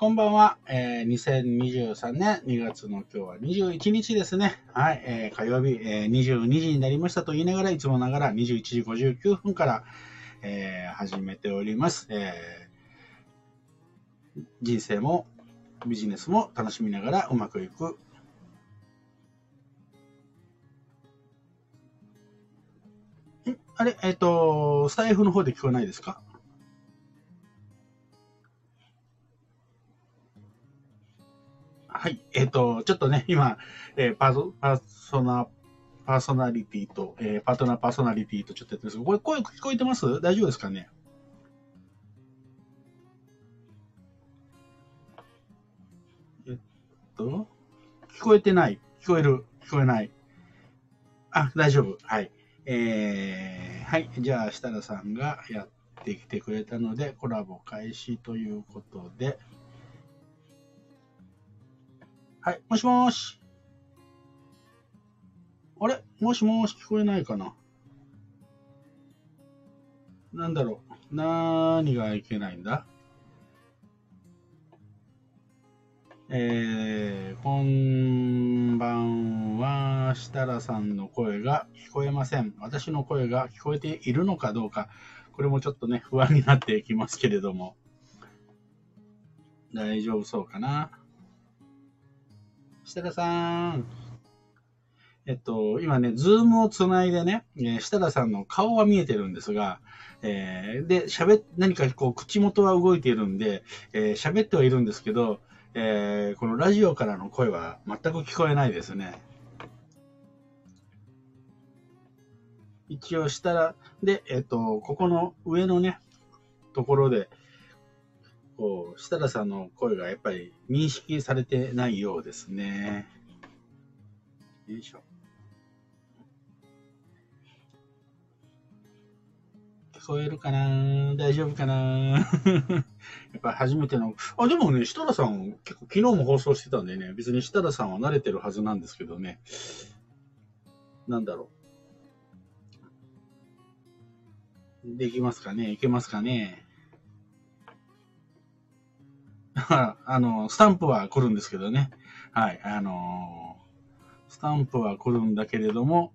こんばんは。えー、2023年2月の今日は21日ですね。はい。えー、火曜日、えー、22時になりましたと言いながら、いつもながら21時59分から、えー、始めております。えー、人生もビジネスも楽しみながらうまくいく。あれ？えっ、ー、と、スタイフの方で聞こえないですか？はい。えっ、ー、と、ちょっとね、今、えー、パーソパーソナ、パーソナリティと、えー、パートナーパーソナリティとちょっとやってるんですけど、これ声聞こえてます？大丈夫ですかね？えっと、聞こえてない。聞こえる。聞こえない。あ、大丈夫。はい。えー、はい。じゃあ、設楽さんがやってきてくれたので、コラボ開始ということで、はい、もしもし。あれ？もしもし、聞こえないかな？なんだろうなーにがいけないんだ？えー、こんばんは。設楽さんの声が聞こえません。私の声が聞こえているのかどうか、これもちょっとね、不安になっていきますけれども。大丈夫そうかな？設楽さん。えっと、今ね、ズームをつないでね、えー、設楽さんの顔は見えてるんですが、えー、で、喋、何かこう、口元は動いているんで、えー、喋ってはいるんですけど、えー、このラジオからの声は全く聞こえないですね。一応したら、で、えっと、ここの上のね、ところで、こう、設楽さんの声がやっぱり認識されてないようですね。よいしょ。聞こえるかな？大丈夫かな？やっぱ初めての、あ、でもね、設楽さん、結構昨日も放送してたんでね、別に設楽さんは慣れてるはずなんですけどね。なんだろう。できますかね？いけますかね？あの、スタンプは来るんですけどね。はい。あのー、スタンプは来るんだけれども、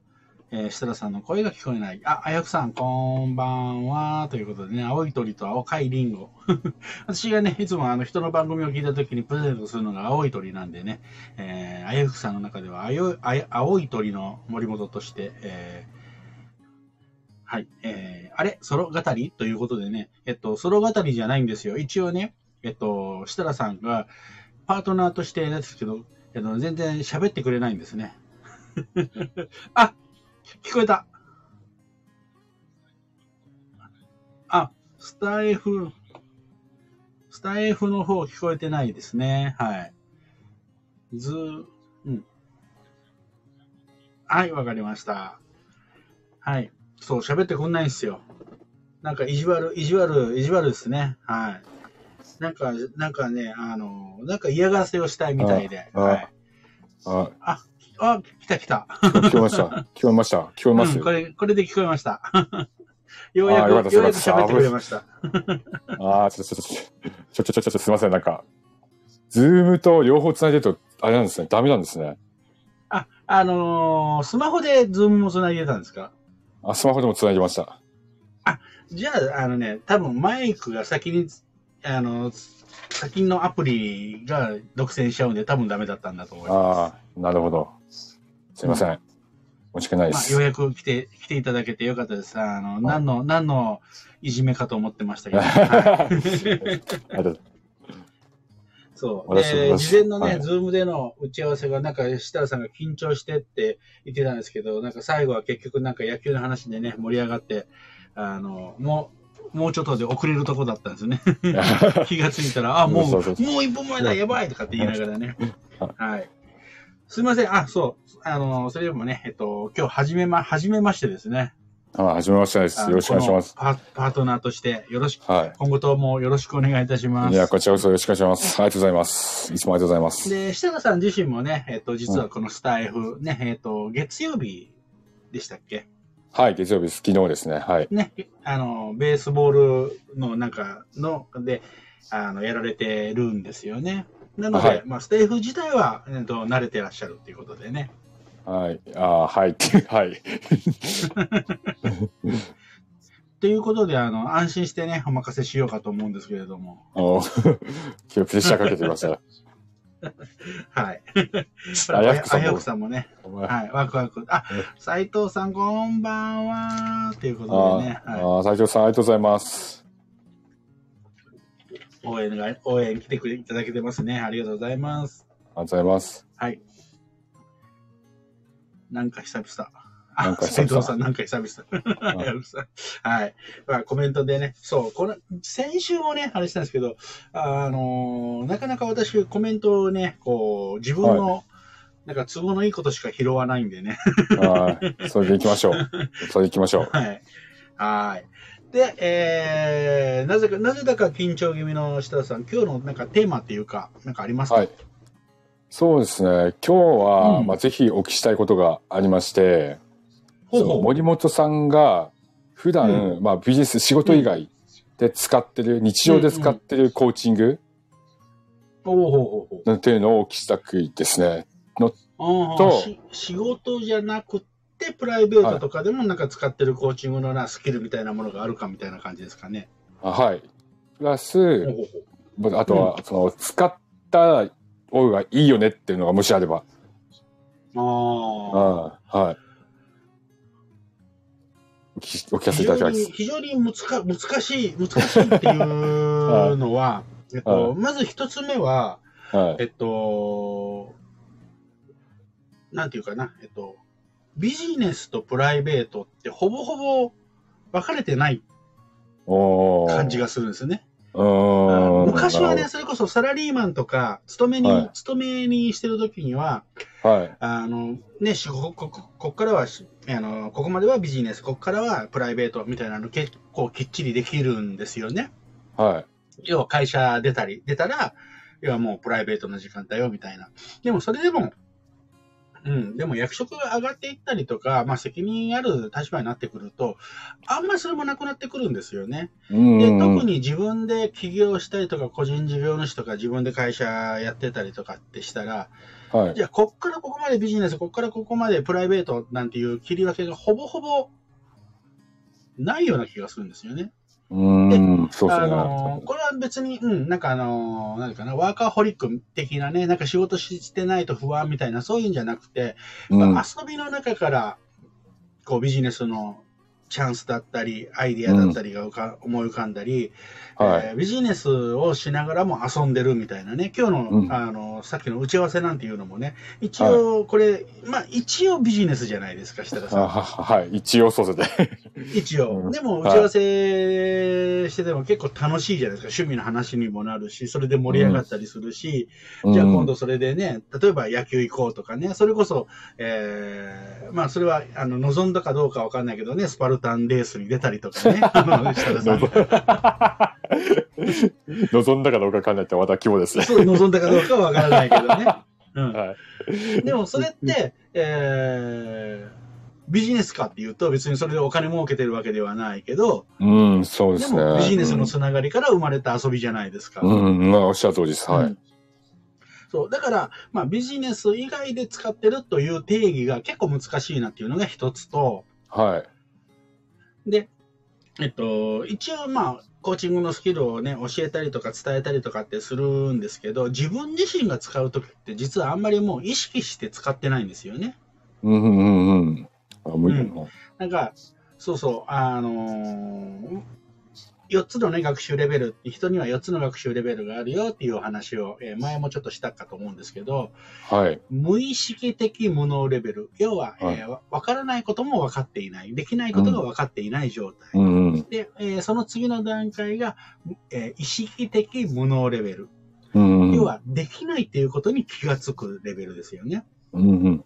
えー、設楽さんの声が聞こえない。あ、あやくさん、こんばんは。ということでね、青い鳥と青いリンゴ。私がね、いつもあの人の番組を聞いた時にプレゼントするのが青い鳥なんでね、えー、あやくさんの中では青い鳥の森本として、えー、はい、えー、あれ？ソロ語り？ということでね、えっと、ソロ語りじゃないんですよ。一応ね、えっと、設楽さんがパートナーとしてですけど、えっと、全然喋ってくれないんですね。あ、聞こえた。あ、スタイフ、スタイフの方聞こえてないですね。はい。ずうん。はい、わかりました。はい。そう、喋ってくんないんですよ。なんか意地悪、意地悪、意地悪ですね。はい。なんか、なんかね、あの、なんか嫌がらせをしたいみたいで。あ、はい、あ、あ、あ、来た来た。聞こえました。聞こえました。聞こえますよ、うん、これ、これで聞こえました。ようやく、ようやく喋ってくれました。ああ、ちょっと、ちょっと、ちょ、ちょ、ちょ、ちょ、すみません。なんか、ズームと両方繋いでると、あれなんですね。ダメなんですね。あ、あのー、スマホでズームも繋いでたんですか？あ、スマホでも繋いでました。あ、じゃあ、あのね、多分マイクが先にあの、先のアプリが独占しちゃうんで、多分ダメだったんだと思います。ああ、なるほど。すいません。うん、申し訳ないです。まあ、ようやく来て、来ていただけてよかったです。あの、何の、何のいじめかと思ってましたけど。はい、そう。で、事前のね、はい、ズームでの打ち合わせが、なんか、設楽さんが緊張してって言ってたんですけど、なんか最後は結局なんか野球の話でね、盛り上がって、あの、もう、もうちょっとで遅れるとこだったんですよね。気がついたら、あ、もう、もう一歩前だ、やばいとかって言いながらね。はい。すみません。あ、そう。あの、それでもね、えっと、今日、はじめま、はじめましてですね。あ、はじめましてです。よろしくお願いします。パパートナーとして、よろしく、はい、今後ともよろしくお願いいたします。いや、こちらこそよろしくお願いします。ありがとうございます。いつもありがとうございます。で、設楽さん自身もね、えっと、実はこのスタイフ、ね、えっと、月曜日でしたっけ？はい、月曜日です。昨日ですね。はい。ね、あの、ベースボールの中の、で、あの、やられてるんですよね。なので、はいまあ、ステーフ自体は、えっと、慣れてらっしゃるっていうことでね。はい。ああ、はい。はい。ということで、あの、安心してね、お任せしようかと思うんですけれども。お今日プレッシャーかけてました。はい。あやふくさんもあやふくさんもね、はい、ワクワク。あえ、斉藤さん、こんばんは。ということでね、あはあ、斉藤さん、ありがとうございます。い、応援が、応援来てくれ、いただけてますね。ありがとうございます。ありがとうございます。はい。なんか久々。あなんか久々斉藤さん、なんか久々。はい。まあ、コメントでね、そう、この、先週もね、話したんですけど、あのーなかなか私、コメントをね、こう、自分の、なんか都合のいいことしか拾わないんでね。はい。それで行きましょう。それで行きましょう。はい。はい。で、えー、なぜか、なぜだか緊張気味の設楽さん、今日のなんかテーマっていうか、なんかありますか？はい。そうですね。今日は、うんまあ、ぜひお聞きしたいことがありまして、そうの森本さんが普段、うまあ、ビジネス仕事以外で使ってる、日常で使ってるコーチング。っていうのをお聞きしたくですね。あーとし仕事じゃなくて、プライベートとかでもなんか使ってるコーチングのなスキルみたいなものがあるかみたいな感じですかね。あはい。プラス、あとは、その、使った方がいいよねっていうのがもしあれば。あああ。はい。お聞かせ非いただ常に、きます。非常に難か難しい、難しいっていうのは、えっと、まず一つ目は、はい。えっと、なんていうかな、えっと、ビジネスとプライベートってほぼほぼ分かれてない感じがするんですよね。昔はね、それこそサラリーマンとか、勤めに、はい勤めにしてる時には、はい。あの、ね、しこ、こ、こからはし、あの、ここまではビジネス、ここからはプライベートみたいなの結構きっちりできるんですよね。はい。要は会社出たり、出たら、要はもうプライベートの時間だよ、みたいな。でもそれでも、うん、でも役職が上がっていったりとか、まあ責任ある立場になってくると、あんまりそれもなくなってくるんですよね。うんで、うん特に自分で起業したりとか、個人事業主とか自分で会社やってたりとかってしたら、はい。じゃあ、こっからここまでビジネス、こっからここまでプライベートなんていう切り分けがほぼほぼないような気がするんですよね。うーん、そうですあね。のーこれは別に、うん、なんかあのーなんかな、ワーカーホリック的なね、なんか仕事してないと不安みたいな、そういうんじゃなくて、うんまあ遊びの中から、こうビジネスのチャンスだったり、アイディアだったりが思い浮かんだり、はい。えービジネスをしながらも遊んでるみたいなね、今日の、うんあの、さっきの打ち合わせなんていうのもね、一応、これ、まあ、一応ビジネスじゃないですか、設楽あさん。は はい。一応そうですね。一応。うんでも、打ち合わせしてても結構楽しいじゃないですか。趣味の話にもなるし、それで盛り上がったりするし、じゃあ今度それでね、例えば野球行こうとかね、それこそ、えー、まあそれは、あの、望んだかどうかわかんないけどね、スパルタンレースに出たりとかね、あの、設楽さん。望んだかどうかわかんないってまた規模ですね。そう、望んだかどうかはわからないけどね。うん。はい。でもそれって、えー、ビジネスかっていうと別にそれでお金儲けてるわけではないけど、うん、そうでですね。もビジネスのつながりから生まれた遊びじゃないですか。うん、うんまあ、おっしゃる通りです。はいうん。そう。だから、まあビジネス以外で使ってるという定義が結構難しいなっていうのが一つと、はい。で、えっと、一応まあ、コーチングのスキルをね、教えたりとか伝えたりとかってするんですけど、自分自身が使うときって実はあんまりもう意識して使ってないんですよね。うん、うん、うんうん。あ、無理うんなんか、そうそう、あのー、4つのね、学習レベル、人には4つの学習レベルがあるよっていうお話を、えー前もちょっとしたかと思うんですけど、はい。無意識的無能レベル。要は、はいえーわわからないことも分かっていない。できないことが分かっていない状態。うん、うん。で、えーその次の段階が、えー意識的無能レベル。うん、うん。要は、できないっていうことに気がつくレベルですよね。うん、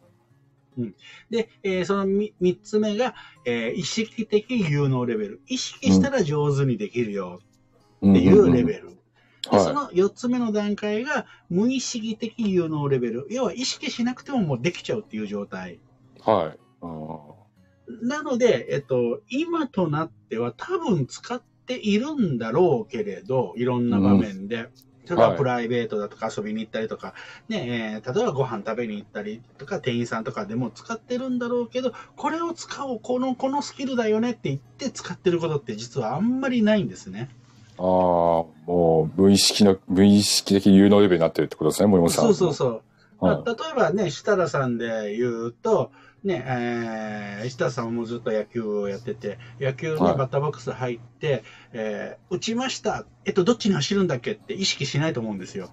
うん。で、えーそのみ三つ目が、えー意識的有能レベル。意識したら上手にできるよっっていうレベル。で、そはの四つ目の段階が、無意識的有能レベル。要は、意識しなくてももうできちゃうっていう状態。い。はい。なので、えっと、今となっては多分使っっているんだろうけれど、いろんな場面で。それはプライベートだとか遊びに行ったりとか、ね、えー例えばご飯食べに行ったりとか、店員さんとかでも使ってるんだろうけど、これを使おう、この、このスキルだよねって言って使ってることって実はあんまりないんですね。ああ、もう無意識の、無意識的有能レベルになってるってことですね、森本さん。そうそうそう。はいまあ例えばね、設楽さんで言うと、ね、えー、設楽さんはもうずっと野球をやってて、野球のはいバッターボックス入って、えー打ちました。えっと、どっちに走るんだっけって意識しないと思うんですよ。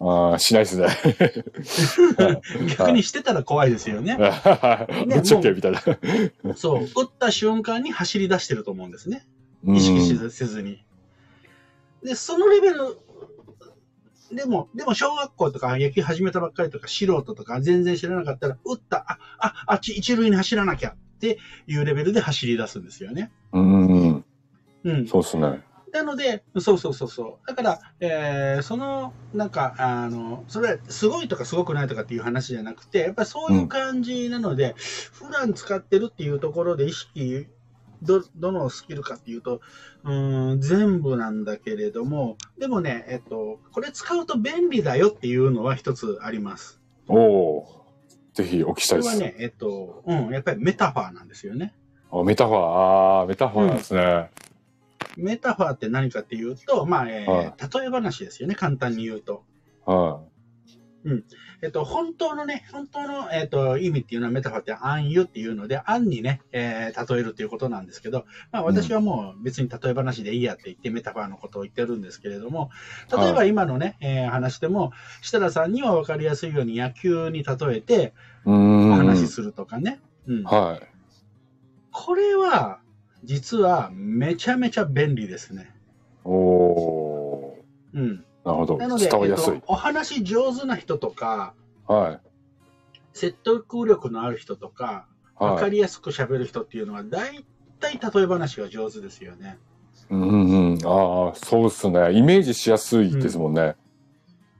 ああ、しないですね。逆にしてたら怖いですよね。ぶっちゃけみたいな。そう。打った瞬間に走り出してると思うんですね。うん意識せずに。で、そのレベル、でも、でも小学校とか野球始めたばっかりとか素人とか全然知らなかったら、打った、あ、あ、あっち一塁に走らなきゃっていうレベルで走り出すんですよね。うんうん。うん。そうですね。なので、そうそうそうそう。だから、えーその、なんか、あの、それはすごいとかすごくないとかっていう話じゃなくて、やっぱりそういう感じなので、普段使ってるっていうところで意識、ど、どのスキルかっていうと、うーん、全部なんだけれども、でもね、えっと、これ使うと便利だよっていうのは一つあります。おおーぜひお聞きしたいです。これはね、えっと、うん、やっぱりメタファーなんですよね。あメタファー、ああ、メタファーなんですね。メタファーって何かっていうと、まあ、えーは例え話ですよね、簡単に言うと。はえっと、本当のね、本当の、えっと、意味っていうのはメタファーって暗喩っていうので、暗にね、えー例えるということなんですけど、まあ私はもう別に例え話でいいやって言ってメタファーのことを言ってるんですけれども、例えば今のね、えー話でも、設楽さんには分かりやすいように野球に例えて話しするとかね。うん。はい。これは、実はめちゃめちゃ便利ですね。おおうん。なるほど。なので、えっと。、お話上手な人とか、はい。説得力のある人とか、わかはい。りやすく喋る人っていうのは、大体例え話が上手ですよね。うんうんうん。ああ、そうですね。イメージしやすいですもんね。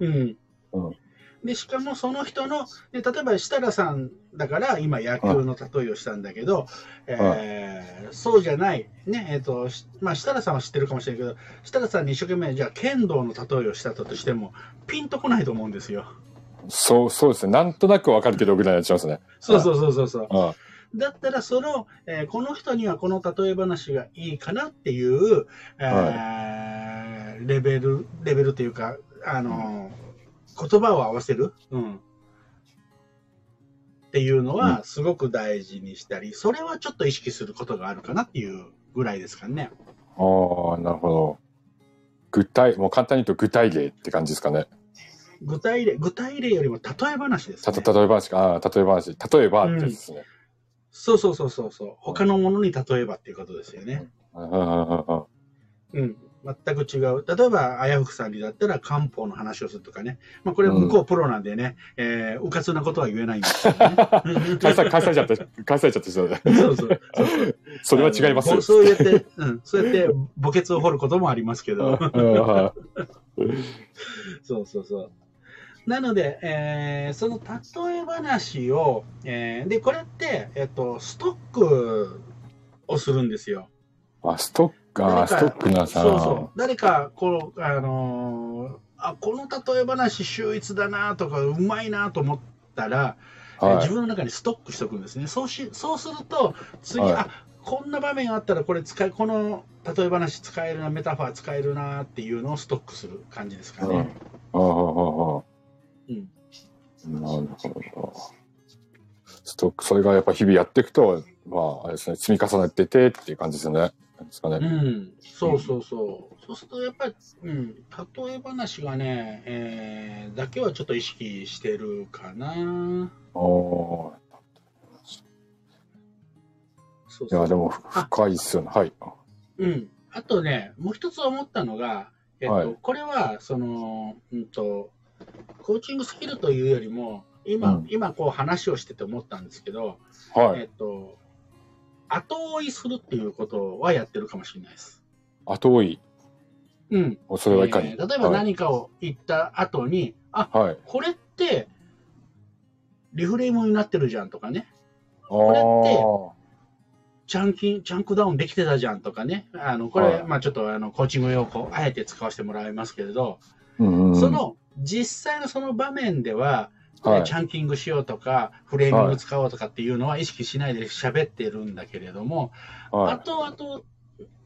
うん。うんで、しかもその人の、で例えば設楽さんだから今野球の例えをしたんだけど、えーそうじゃない、ね、えっ、と、しまあ設楽さんは知ってるかもしれないけど、設楽さんに一生懸命じゃあ剣道の例えをしたとしても、ピンとこないと思うんですよ。そう、そうですね。なんとなくわかるけどぐらいになっちゃいますね。そうそうそうそうそう。あだったらその、えーこの人にはこの例え話がいいかなっていう、えーレベル、レベルというか、あのー言葉を合わせる、うん、っていうのはすごく大事にしたり、それはちょっと意識することがあるかなっていうぐらいですかね。あー、なるほど。具体、もう簡単に言うと具体例って感じですかね。具体例、具体例よりも例え話ですた、ね。例え話か、ああ、例え話。例えばですね。そうそうそうそうそう。他のものに例えばっていうことですよね。うんうんうんうんうん、全く違う。例えば、あやふくさんにだったら漢方の話をするとかね。まあ、これは向こうプロなんでね、えー、うかつなことは言えないんですけどね。返さ、返されちゃった、返されちゃった人だ。そうそう。それは違いますそうやって、うん、そうやって墓穴を掘ることもありますけど。そうそうそう。なので、えーその例え話を、えーで、これって、えっと、ストックをするんですよ。いあ、ストック、あーストックなさ。そうそう。誰か、こう、あのーあ、この例え話秀逸だなとか、うまいなと思ったら、えーはい自分の中にストックしておくんですね。そうし、そうすると、次、はいあ、こんな場面あったらこれ使い、この例え話使えるな、メタファー使えるなっていうのをストックする感じですかうん。ね。ああ、ああ、うん。なるほど。ストック、それがやっぱ日々やっていくと、まあ、あれですね、積み重ねててっていう感じですよね。ですかね。うん、そうそうそう。そうすると、やっぱり、うん、例え話がね、えーだけはちょっと意識してるかな。おーそうそういや、でも深いっすよね。はい。うん。あとね、もう一つ思ったのが、えっと、はいこれは、その、うんと、コーチングスキルというよりも、今、うん今こう話をしてて思ったんですけど、はい。えっと、後追いするっていうことはやってるかもしれないです。後追い？うん。それはいかに？えー例えば何かを言った後に、あ、はい。はい。これって、リフレームになってるじゃんとかね。あれってチャンキン、チャンクダウンできてたじゃんとかね。あの、これ、はいまあちょっとあの、コーチング用語、あえて使わせてもらいますけれど、うんうん。そ、の、実際のその場面では、はいチャンキングしようとか、フレーミング使おうとかっていうのは意識しないで喋ってるんだけれども、はい。後々、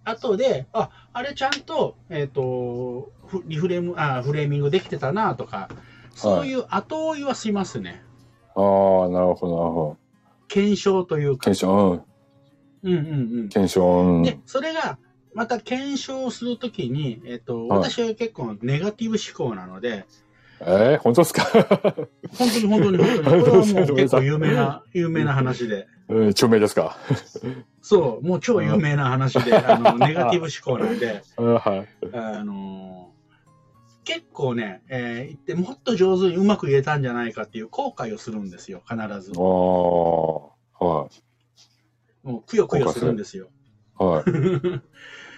後で、あ、あれちゃんと、えっ、と、フリフレーム、あ、フレーミングできてたなとか、そういう後追いはしますね。ああ、なるほど、なるほど。検証というか。検証、うん。うんうんうん。検証、うん。で、それが、また検証するときに、えっ、と、はい私は結構ネガティブ思考なので、えー、本当ですか？本当に本当に本当に、これはもう結構有名な、有名な話で。うん、著名ですか？そう、もう超有名な話で、あの、ネガティブ思考なんで、うんはい。あの結構ね、えー言ってもっと上手にうまく言えたんじゃないかっていう後悔をするんですよ、必ず。ああ、はもうくよくよするんですよ。い。はい。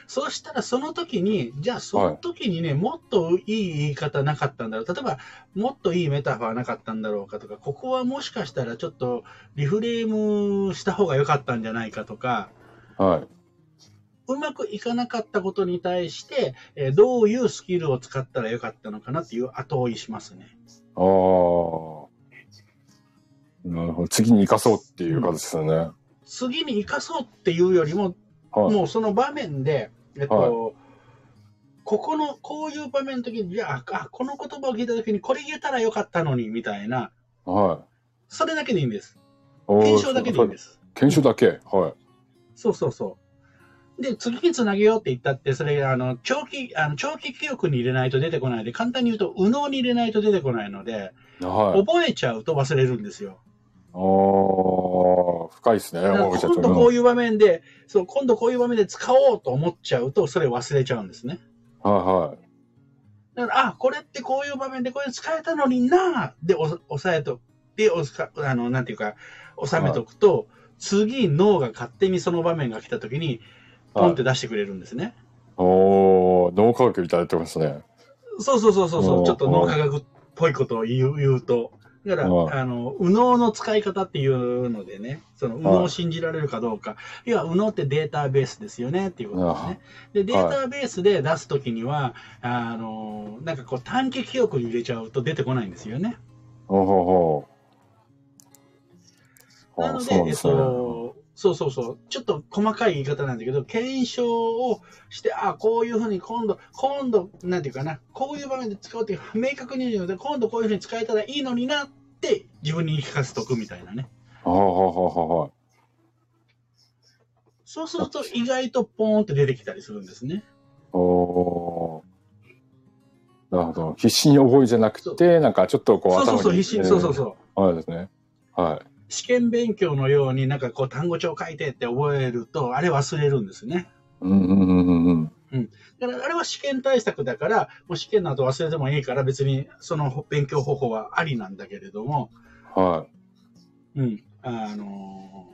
そうしたらその時に、じゃあその時にね、もっといい言い方なかったんだろう。例えば、もっといいメタファーなかったんだろうかとか、ここはもしかしたらちょっとリフレームした方が良かったんじゃないかとか、はい。うまくいかなかったことに対して、えーどういうスキルを使ったらよかったのかなっていう後追いしますね。ああ。なるほど。次に生かそうっていう形ですよね。次に生かそうっていうよりも、はい。もうその場面で、えっと、はいここの、こういう場面の時に、じゃあ、あ、この言葉を聞いた時に、これ言えたらよかったのに、みたいな、はい。それだけでいいんです。検証だけでいいんです。検証だけはい。そうそうそう。で、次につなげようって言ったって、それ、あの、長期、あの、長期記憶に入れないと出てこないで、簡単に言うと、右脳に入れないと出てこないので、はい。覚えちゃうと忘れるんですよ。ああ、深いですね。今度こういう場面で、そう、今度こういう場面で使おうと思っちゃうと、それ忘れちゃうんですね。はだから、あ、これってこういう場面でこれ使えたのになで、お押さえと、で、おさあの、なんていうか、収めとくと、次、脳が勝手にその場面が来た時に、いはい。ポンって出してくれるんですね。おお脳科学いただいてますね。そうそうそうそうちょっと脳科学っぽいことを言う言うと。だから、はいあの、右脳の使い方っていうのでね、その右脳を信じられるかどうか。いや、右脳ってデータベースですよねっていうことですね。で、データベースで出すときには、あの、なんかこう短期記憶に入れちゃうと出てこないんですよね。ほうほうほう。あなので、そうそうそうそう、ちょっと細かい言い方なんだけど、検証をして、あこういうふうに今度、今度、なんていうかな、こういう場面で使おうっていう、明確に言うので、今度こういうふうに使えたらいいのになって、自分に言い聞かせとくみたいなね。はあはあはあはあ。そうすると、意外とポーンって出てきたりするんですね。おおー。なるほど。必死に覚えじゃなくて、なんかちょっとこうそうそうそう、頭に。必死に、そうそうそう。う。はいですね。はい。試験勉強のようになんかこう単語帳書いてって覚えると、あれ忘れるんですね。うんうんうんうんうん。だからあれは試験対策だから、もう試験の後忘れてもいいから別にその勉強方法はありなんだけれども、はうん、あの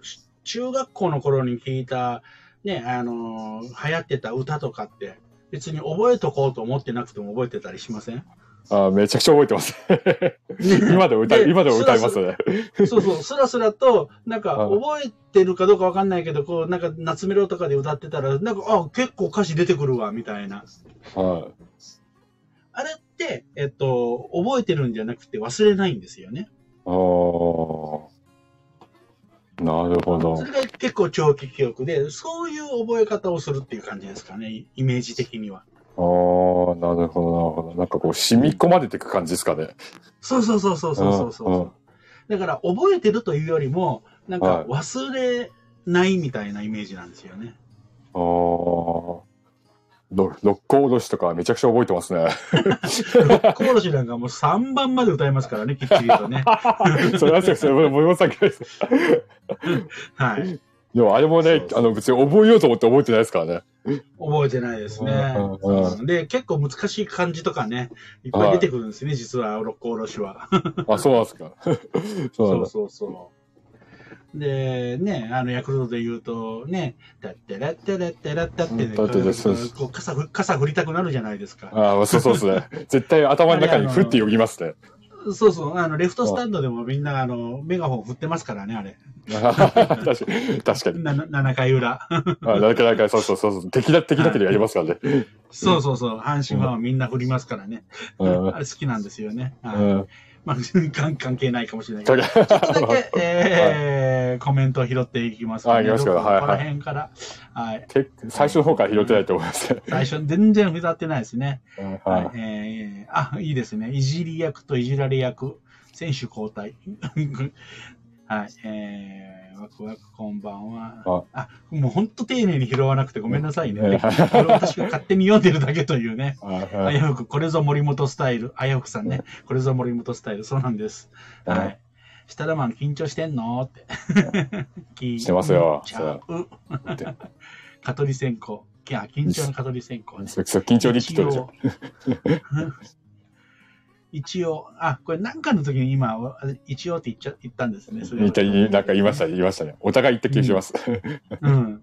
ーし中学校の頃に聞いた、ね、あのー流行ってた歌とかって、別に覚えとこうと思ってなくても覚えてたりしません？い。あーめちゃくちゃ覚えてます。今でも歌い、で今でも歌いますね。そうそう、スラスラと、なんか、はい覚えてるかどうかわかんないけど、こう、なんか、夏メロとかで歌ってたら、なんか、あ、結構歌詞出てくるわ、みたいな。はあれって、えっと、覚えてるんじゃなくて忘れないんですよね。い。ああ。なるほどそ。れが結構長期記憶で、そういう覚え方をするっていう感じですかね、イメージ的には。ああ、なるほど、なるほど。なんかこう、染み込まれていく感じですかね。そうそうそうそうそうそうそう。だから、覚えてるというよりも、なんかはい忘れないみたいなイメージなんですよね。ああ。ろ六甲おろしとかめちゃくちゃ覚えてますね。コーロシなんかもう3番まで歌いますからね、きっちりとね。それはそうですよ。森本さん嫌いです。はい。でもあれもねあの別に覚えようと思って覚えてないですからね。覚えてないですね。で、結構難しい漢字とかね、いっぱい出てくるんですね、実は、六甲おろしは。あ、そうなんですか。そう。そうそうそう。で、ね、あの、ヤクルトで言うと、ね、だってらってらってらったってね、うんだってらそうですこう傘ふ、傘振りたくなるじゃないですか。ああ、そうそうですね。絶対頭の中にふってよぎますね。そうそう、あの、レフトスタンドでもみんな、あの、メガホン振ってますからね、あれ。確かに。確かに。な7回裏。あなんか、なんか、そうそうそうそう。敵だ、敵だけでやりますからね。そうそうそう、阪神ファンはみんな振りますからね。うん。あれ好きなんですよね。はいうん。まあ、関 関係ないかもしれないけど。かちょっとだけ、えーコメントを拾っていきますはい行きますかどこはいはいこの辺から。はい。け最初の方から拾ってないと思います。最初、全然振ってないですね。ははいい。えーあ、いいですね。いじり役といじられ役、選手交代。はい。えー、ワクワクこんばんは。あ、もう本当丁寧に拾わなくてごめんなさいね。うんこれ私が勝手に読んでるだけというね。は危うく、これぞ森本スタイル。危うくさんね。これぞ森本スタイル。そうなんです。うんはい。シタラマン緊張してんの？って。緊してますよちゃう。蚊取り線香。いや、緊張の蚊取り線香ね。緊張日記とでしょ。一応、あ、これなんかの時に今、一応って言っちゃ言ったんですね。それなんか言いましたね、言いましたね。お互い言った気がします。うん。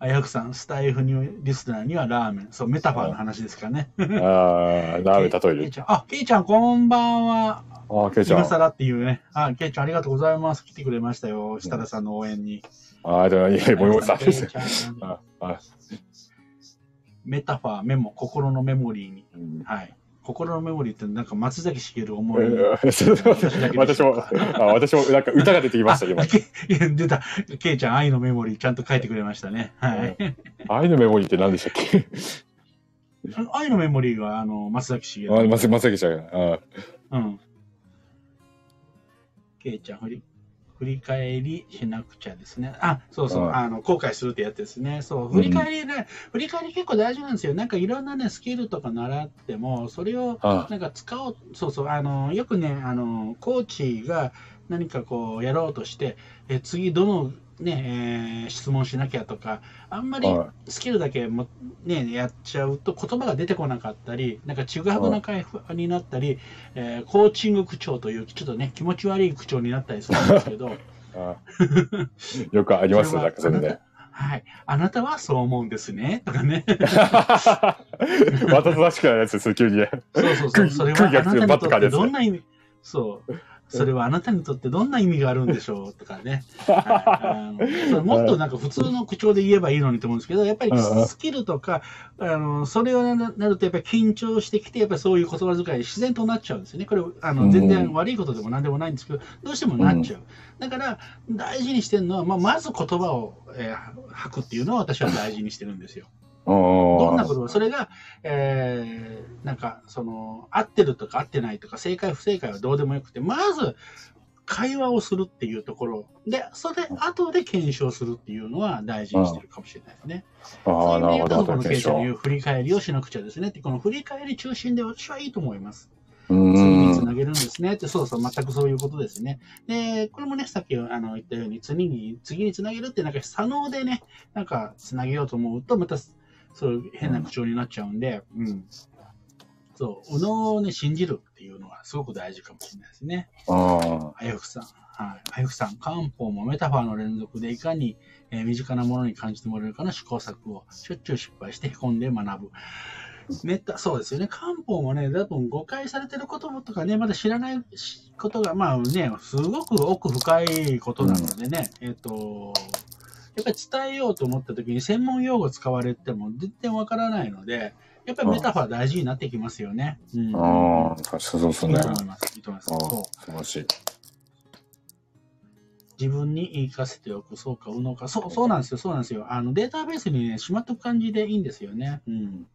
あやくさん、スタイフにリスナーにはラーメン。そう、メタファーの話ですかね。ああ、ラーメン例える。あ、けいちゃん、こんばんは。ああ、ケイちゃん。あ今更っていうね。あ、けいちゃん、ありがとうございます。来てくれましたよ。設楽さんの応援に。あ、でも、いえ、森本さんです。けいちゃんああメタファー、メモ、心のメモリーに。うんはい。心のメモリーってなんか松崎しげる思い。私も、あ私も、なんか歌が出てきました、今出た。けいちゃん、愛のメモリーちゃんと書いてくれましたね。はい。愛のメモリーって何でしたっけ？愛のメモリーは、あの、松崎しげる。あ、まさまさきちゃん。あうん。けいちゃん、振り、振り返りしなくちゃですね。あ、そうそう、うんあの、後悔するってやつですね。そう、振り返りね、振り返り結構大事なんですよ。なんかいろんなね、スキルとか習っても、それを、あなんか使おう、そうそう、あの、よくね、あの、コーチが何かこう、やろうとして、え、次どの、ね、えー質問しなきゃとか、あんまりはスキルだけも、ね、やっちゃうと言葉が出てこなかったり、なんかちぐはぐな会話になったり、えーコーチング口調という、ちょっとね、気持ち悪い口調になったりするんですけど、あよくありますそれはなんかそれね。はい、あなたはそう思うんですね、とかね。わざとらしくないやつです、急にね。そうそうそう、それは あなたにとってどんな意味、そう。それはあなたにとってどんな意味があるんでしょうとかね。はいもっとなんか普通の口調で言えばいいのにと思うんですけど、やっぱりスキルとか、あのそれをななるとやっぱり緊張してきて、やっぱりそういう言葉遣い自然となっちゃうんですよね。これ、あうんの全然悪いことでも何でもないんですけど、どうしてもなっちゃう。だから大事にしてるのは、まあ、まず言葉を、えー吐くっていうのを私は大事にしてるんですよ。どどんなことも、それが、えーなんか、その、合ってるとか合ってないとか、正解不正解はどうでもよくて、まず、会話をするっていうところで、それ後で検証するっていうのは大事にしてるかもしれないですね。ああ、なるほど。このケイちゃんの言うう振り返りをしなくちゃですねって、この振り返り中心で私はいいと思います。ー次につん。なげるんですねって、そうそう、全くそういうことですね。で、これもね、さっきあの言ったように、次に、次につなげるって、なんか、左脳でね、なんか、つなげようと思うと、また、そういう変な口調になっちゃうんで、うん。そう、右脳をね、信じるっていうのはすごく大事かもしれないですね。ああやふくさん。はい。あやふくさん、漢方もメタファーの連続でいかに、えー身近なものに感じてもらえるかの試行錯誤をしょっちゅう失敗して凹んで学ぶ。メタ、そうですよね。漢方もね、多分誤解されてることとかね、まだ知らないことが、まあね、すごく奥深いことなのでね、えっ、と、やっぱり伝えようと思った時に専門用語使われても全然わからないので、やっぱりメタファー大事になってきますよね。うん。あ。ああ、そうそうそうね。いいと思います。いいと思います。そう。素晴らしい。自分に言い聞かせておく、そうか、うのか、そう、そうなんですよ、そうなんですよ。あの、データベースにね、しまっとく感じでいいんですよね。うん。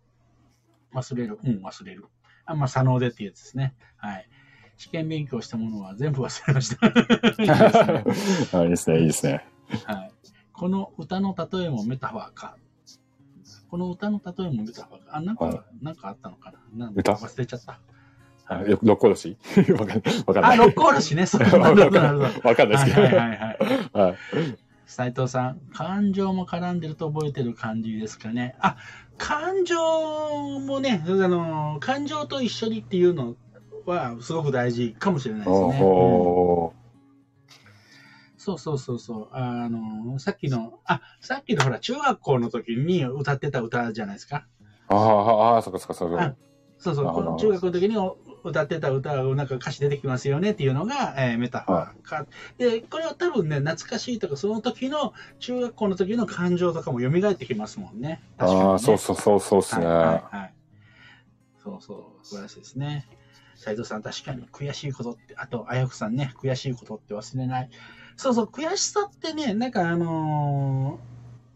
忘れる、うん、忘れる。あ、まあ、左脳でっていうやつですね。はい。試験勉強したものは全部忘れました。いいですね、いいですね。はい。この歌の例えもメタファーか。この歌の例えもメタファーか。あ、なんか、はなんかあったのかななん歌？忘れちゃった。あよ六甲おろし？わかんわかんなあ、い。六甲おろしね。そう、なるほど、なるほど。わかんないですけど。はいはいはいはい。はい。斉藤さん、感情も絡んでると覚えてる感じですかね。あ、感情もね、あの、感情と一緒にっていうのはすごく大事かもしれないですおね。うんおそうそうそうそう。あの、さっきの、あ、さっきのほら、中学校の時に歌ってた歌じゃないですか。ああ、ああ、そっかそっかそっか。そうそう、この中学の時に歌ってた歌がなんか歌詞出てきますよねっていうのが、えーメタファーか。で、これは多分ね、懐かしいとか、その時の、中学校の時の感情とかも蘇ってきますもんね。確かに、ね。ああ、そうそうそうそうですね。はいはいはい。そうそう、素晴らしいですね。斉藤さん、確かに悔しいことって、あと、あやふさんね、悔しいことって忘れない。そうそう、悔しさってね、なんかあのー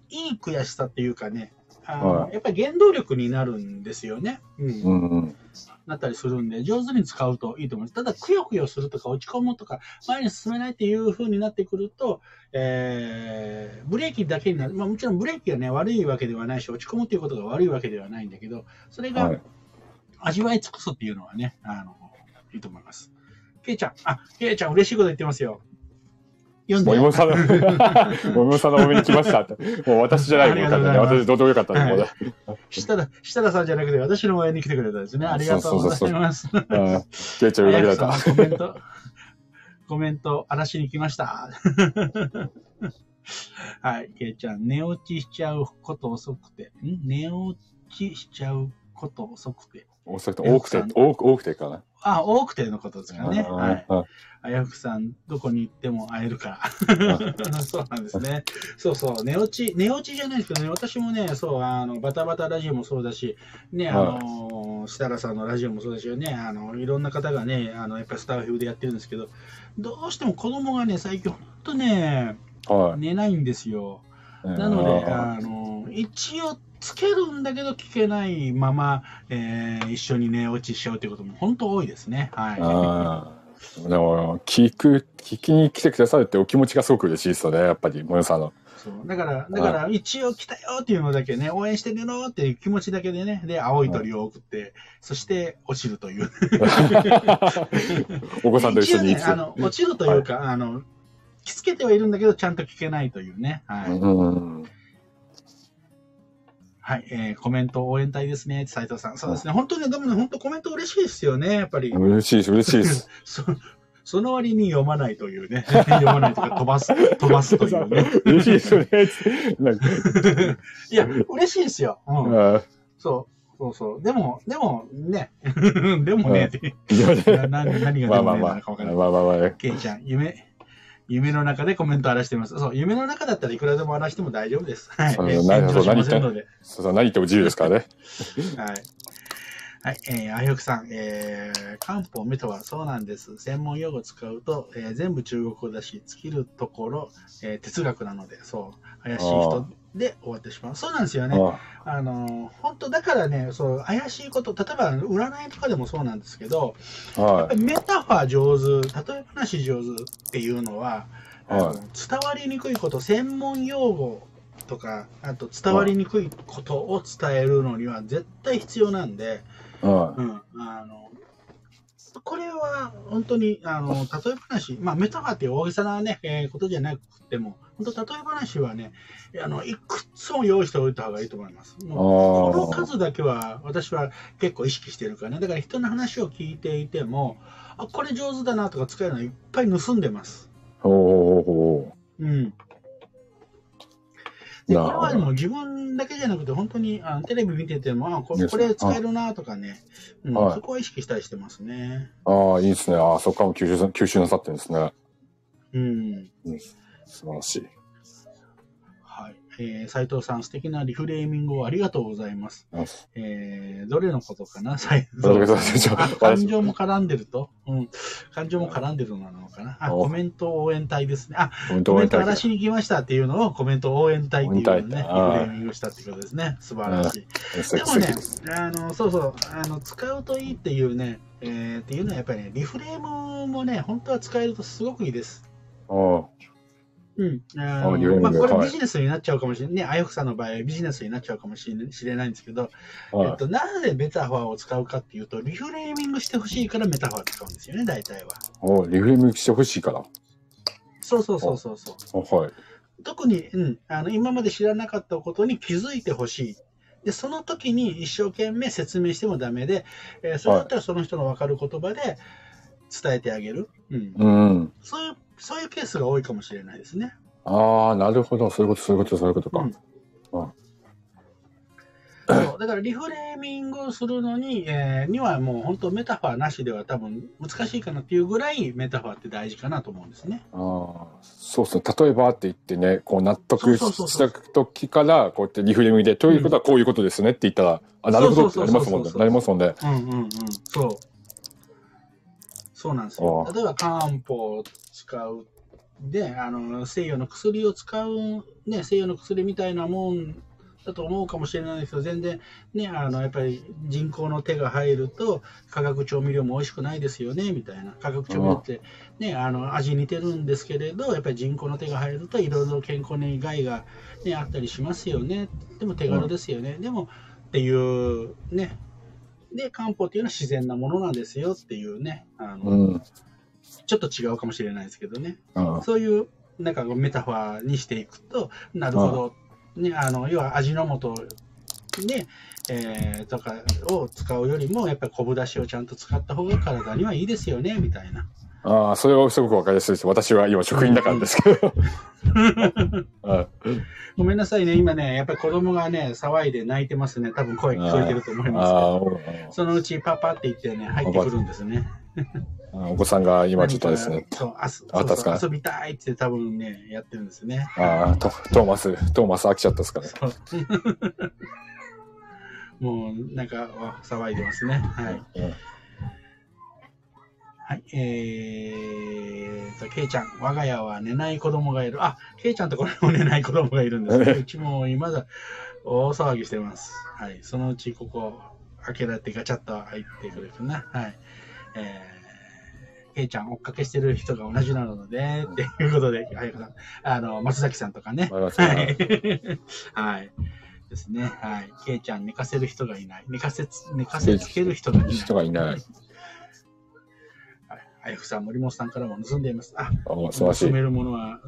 いい悔しさっていうかね、あのはいやっぱり原動力になるんですよね。うん。うんうん。なったりするんで、上手に使うといいと思います。ただ、くよくよするとか、落ち込むとか、前に進めないっていう風になってくると、えーブレーキだけになる。まあ、もちろんブレーキがね、悪いわけではないし、落ち込むっていうことが悪いわけではないんだけど、それがはい。味わい尽くすっていうのはね、あの、いいと思います。ケイちゃん、あ、ケイちゃん嬉しいこと言ってますよ。読んで。もい もさんの、もいもさんのお目に来ましたって。もう私じゃないありもんがとうございます私どうでもよかったね設楽、設楽さんじゃなくて私の応援に来てくれたんですね。ありがとうございます。うんケイちゃん裏切られた。コメント、コメント、荒らしに来ました。はい、ケイちゃん、寝落ちしちゃうこと遅くて、ん？寝落ちしちゃうこと遅くて。遅くて多くて、多くてかな。あ、多くてのことですかね。はい。うんあやふくさん、どこに行っても会えるから。そうなんですね。そうそう、寝落ち、寝落ちじゃないですけどね、私もね、そう、あの、バタバタラジオもそうだし、ね、あはいの、設楽さんのラジオもそうですよね、あの、いろんな方がね、あの、やっぱりスターフィでやってるんですけど、どうしても子供がね、最近ほんとね、はい。寝ないんですよ。なので、あの、一応つけるんだけど聞けないまま、えー一緒に寝落ちしちゃうということも本当多いですね。はい。ああ。でも、聞く、聞きに来てくださるってお気持ちがすごく嬉しいですよね、やっぱり、もよさんの。そうだから、だから一応来たよっていうのだけね、応援してねろっていう気持ちだけでね、で、青い鳥を送って、そして落ちるという。お子さんと一緒に一応ね、あの、落ちるというか、あの、着付けてはいるんだけど、ちゃんと聞けないというね。はい。うん。はい、えーコメント応援隊ですね、斉藤さん。そうですね、本当にね、でもね、本当コメント嬉しいですよね、やっぱり。嬉しいです、嬉しいです。そその割に読まないというね。読まないというか、飛ばす、飛ばすというね。嬉しいですよね。いや、嬉しいですよ。うん。あそう。そうそう。でも、でも、ね。でもね、何何がでもねなのかわかんない。まあまあまあ、ケイちゃん、夢、夢の中でコメント荒らしてます。そう、夢の中だったらいくらでも荒らしても大丈夫です。はい。そうえ何炎上しませんので。そう何言っても自由ですからね。はい。はい、えー、あゆくさん、えー、漢方メタはそうなんです。専門用語使うと、えー全部中国語だし、尽きるところ、えー哲学なので、そう、怪しい人で終わってしまう。そうなんですよね。ああのー、本当だからね、そう、怪しいこと、例えば占いとかでもそうなんですけど、あはい。メタファー上手、例え話上手っていうのは、はい伝わりにくいこと、専門用語とか、あと伝わりにくいことを伝えるのには絶対必要なんで、はうん、あの、これは本当に、あの、例え話、まあ、メタファーっていう大げさなね、えーことじゃなくても、本当例え話はね、あの、いくつも用意しておいた方がいいと思います。もうこの数だけは私は結構意識してるからね。だから人の話を聞いていても、あ、これ上手だなとか使えるのいっぱい盗んでます。い。ほうん。で、これはでも自分だけじゃなくて、本当にあのテレビ見てても、あここれ使えるなとかね、うんはいそこは意識したりしてますね。う。ああ、いいですね。ああ、そこからも吸収さ吸収なさってるんですね。うん。素晴らしい。はい。えー、斉藤さん、素敵なリフレーミングをありがとうございます。あえー、どれのことかな？斉どれのことちょあ 感情も絡んでると？うん。感情も絡んでるのなのかな？あ、おコメント応援隊ですね。あ、コメントらしに来ましたっていうのをコメント応援隊っていうのをね、リフレーーミングしたっていうことですね。素晴らしい。でもねあの、そうそう、あの、使うといいっていうね、えーっていうのはやっぱりね、リフレームもね、本当は使えるとすごくいいです。あうん。まあ、これはいビジネスになっちゃうかもしれない。ね、あゆふさんの場合はビジネスになっちゃうかもしれないんですけど、あ、はい。えっと、なぜメタファーを使うかっていうと、リフレーミングしてほしいからメタファー使うんですよね、大体は。おリフレームしてほしいから。そうそうそうそうそう。あはい。特に、うん、あの今まで知らなかったことに気づいてほしい。で、その時に一生懸命説明してもダメで、えーそれだったらその人の分かる言葉で伝えてあげる。うん。うん。そういう、そういうケースが多いかもしれないですね。ああ、なるほど。そういうこと、そういうこと、そういうことか。うんそうだからリフレーミングをするのに、えーにはもう本当メタファーなしでは多分難しいかなっていうぐらいメタファーって大事かなと思うんですね。ああ、そうそう。例えばって言ってね、こう納得した時から、こうやってリフレーミングで、ということはこういうことですねって言ったら、あ、なるほどってなりますもんね。なりますもんね。うんうんうん。そう。そうなんですよ例えば漢方を使う。で、あの、西洋の薬を使う、ね、西洋の薬みたいなもんだと思うかもしれないですけど、全然、ね、あの、やっぱり人工の手が入ると、化学調味料も美味しくないですよね、みたいな。化学調味料って、ね、あの、味似てるんですけれど、やっぱり人工の手が入ると、いろいろ健康に害が、ね、あったりしますよね。でも手軽ですよね。でも、っていう、ね、で、漢方っていうのは自然なものなんですよっていうね、あの、うん。ちょっと違うかもしれないですけどね、うん。そういうなんかメタファーにしていくと、なるほど、ね、あの要は味の素で、えーとかを使うよりも、やっぱり昆布だしをちゃんと使った方が体にはいいですよねみたいな。ああ、それはすごくわかりやすいです。私は今職員だからですけど。う んごめんなさいね、今ね、やっぱり子供がね、騒いで泣いてますね、多分声聞こえてると思いますけあど、ーそのうちパパって言ってね、入ってくるんですね。お子さんが今ちょっとですね。遊びたいって多分ね、やってるんですね。ああ、トトーマス、トーマス飽きちゃったですかね。もうなんかわ騒いでますね。はい。うんはい。えーと、ケイちゃん、我が家は寝ない子供がいる。あ、ケイちゃんとこれも寝ない子供がいるんですね。うちも今だ、大騒ぎしてます。はい。そのうちここ、開けられてガチャッと入ってくるかな。はい。えー、ケイちゃん追っかけしてる人が同じなので、っていうことで、はい、あの、松崎さんとかね。はい。はい。ですね。はい。ケイちゃん寝かせる人がいない。寝かせつ、寝かせつける人がいない。人がいない。はい。あやふさん、森本さんからも盗んでいます。あ、あ盗。めるものは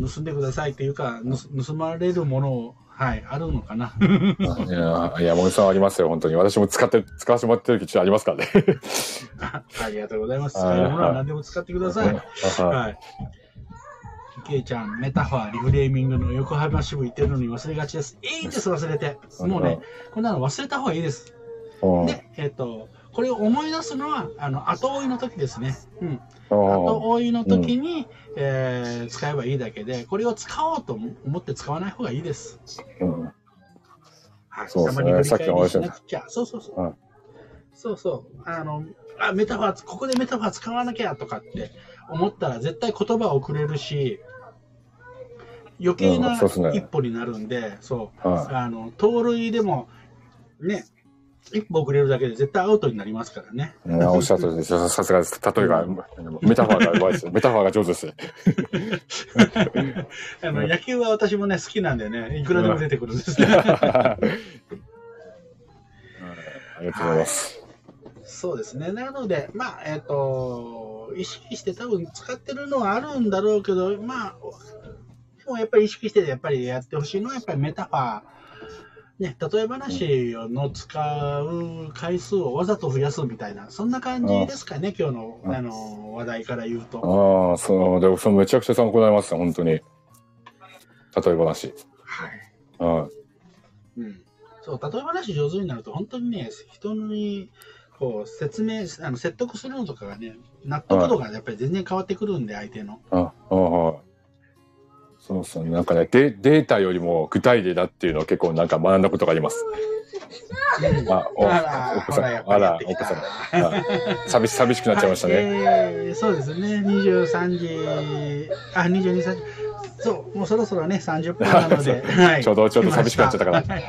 盗んでくださいというか、盗盗まれるものを、はい、あるのかな。いや、いや森さんありますよ、本当に。私も使って、使わせてもらってる時ありますからね。あありがとうございます。はい使えるものは何でも使ってください。ははい。ケイちゃん、メタファー、リフレーミングの横浜支部行ってるのに忘れがちです。いいんです、忘れて。もうね、こんなの忘れた方がいいです。うんで、えっ、と、これを思い出すのは、あの、後追いの時ですね。うん。うん後追いの時に、えー使えばいいだけで、これを使おうと思って使わない方がいいです。うんはい。そうですねたまに振りさっきの話返りしなくちゃ。そうそうそう。うんそうそう。あの、あ、メタファー、ここでメタファー使わなきゃとかって思ったら絶対言葉をくれるし、余計うな一歩になるんで、そう。はあの、盗塁でも、ね、一歩遅れるだけで絶対アウトになりますからね。い。いやおっしゃるとりです。ささすがです。例えが、メタファーがうまいです。メタファーが上手です。あの、野球は私もね、好きなんでね、いくらでも出てくるんですね。ありがとうございます。そうですね。なので、まあ、えっ、と、意識して多分使ってるのはあるんだろうけど、まあ、でもやっぱり意識してやっぱりやってほしいのはやっぱりメタファー。ね、例え話の使う回数をわざと増やすみたいな、そんな感じですかね、今日のうんあの話題から言うと。ああ、そう、でも、そのめちゃくちゃ参考になりますね、本当に。例え話。はい。はい。うん。そう、例え話上手になると、本当にね、人に、こう、説明、あの説得するのとかがね、納得度がやっぱり全然変わってくるんで、相手の。あ、あはい。そうそう、なんかね、デデータよりも具体例だっていうのは結構なんか学んだことがあります。う んあ、お、お子さん、あら。お子さん。あ寂し、寂しくなっちゃいましたね。はいえーそうですね、23時、あ、22、3時。そう、もうそろそろね、30分なので、はい。ちょうどちょうど寂しくなっちゃったから来まし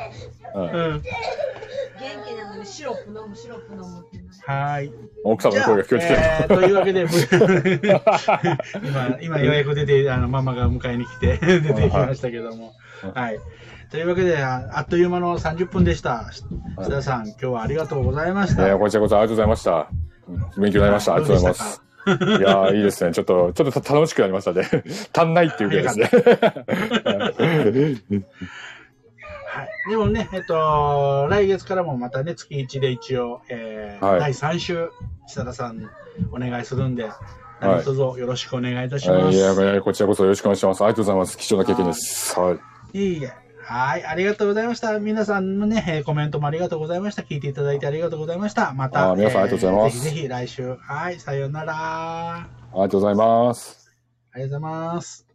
うん。元気なのにシロップ飲むシロップ飲むって。はい。奥様の声が聞こえてきえーというわけで、今、今ようやく出て、あの、ママが迎えに来て、出てきましたけども。はい。というわけで、ああっという間の30分でした。し志田さん、今日はありがとうございました。た。ね、こちらこそありがとうございました。うん勉強になりました。ありがとうございます。いやーいいですね。ちょっと、ちょっと楽しくなりましたね。足んないっていうぐらいですね。はい。でもね、えっと、来月からもまたね、月1で一応、えーはい第3週、久田さんお願いするんで、何卒よろしくお願いいたします。はいいやいや、こちらこそよろしくお願いします。ありがとうございます。貴重な経験です。はい。いえいえ。はい、ありがとうございました。皆さんのね、えーコメントもありがとうございました。聞いていただいてありがとうございました。また、皆さんありがとうございますえーぜひぜひ来週。はい、さようなら。あありがとうございます。りがとうございます。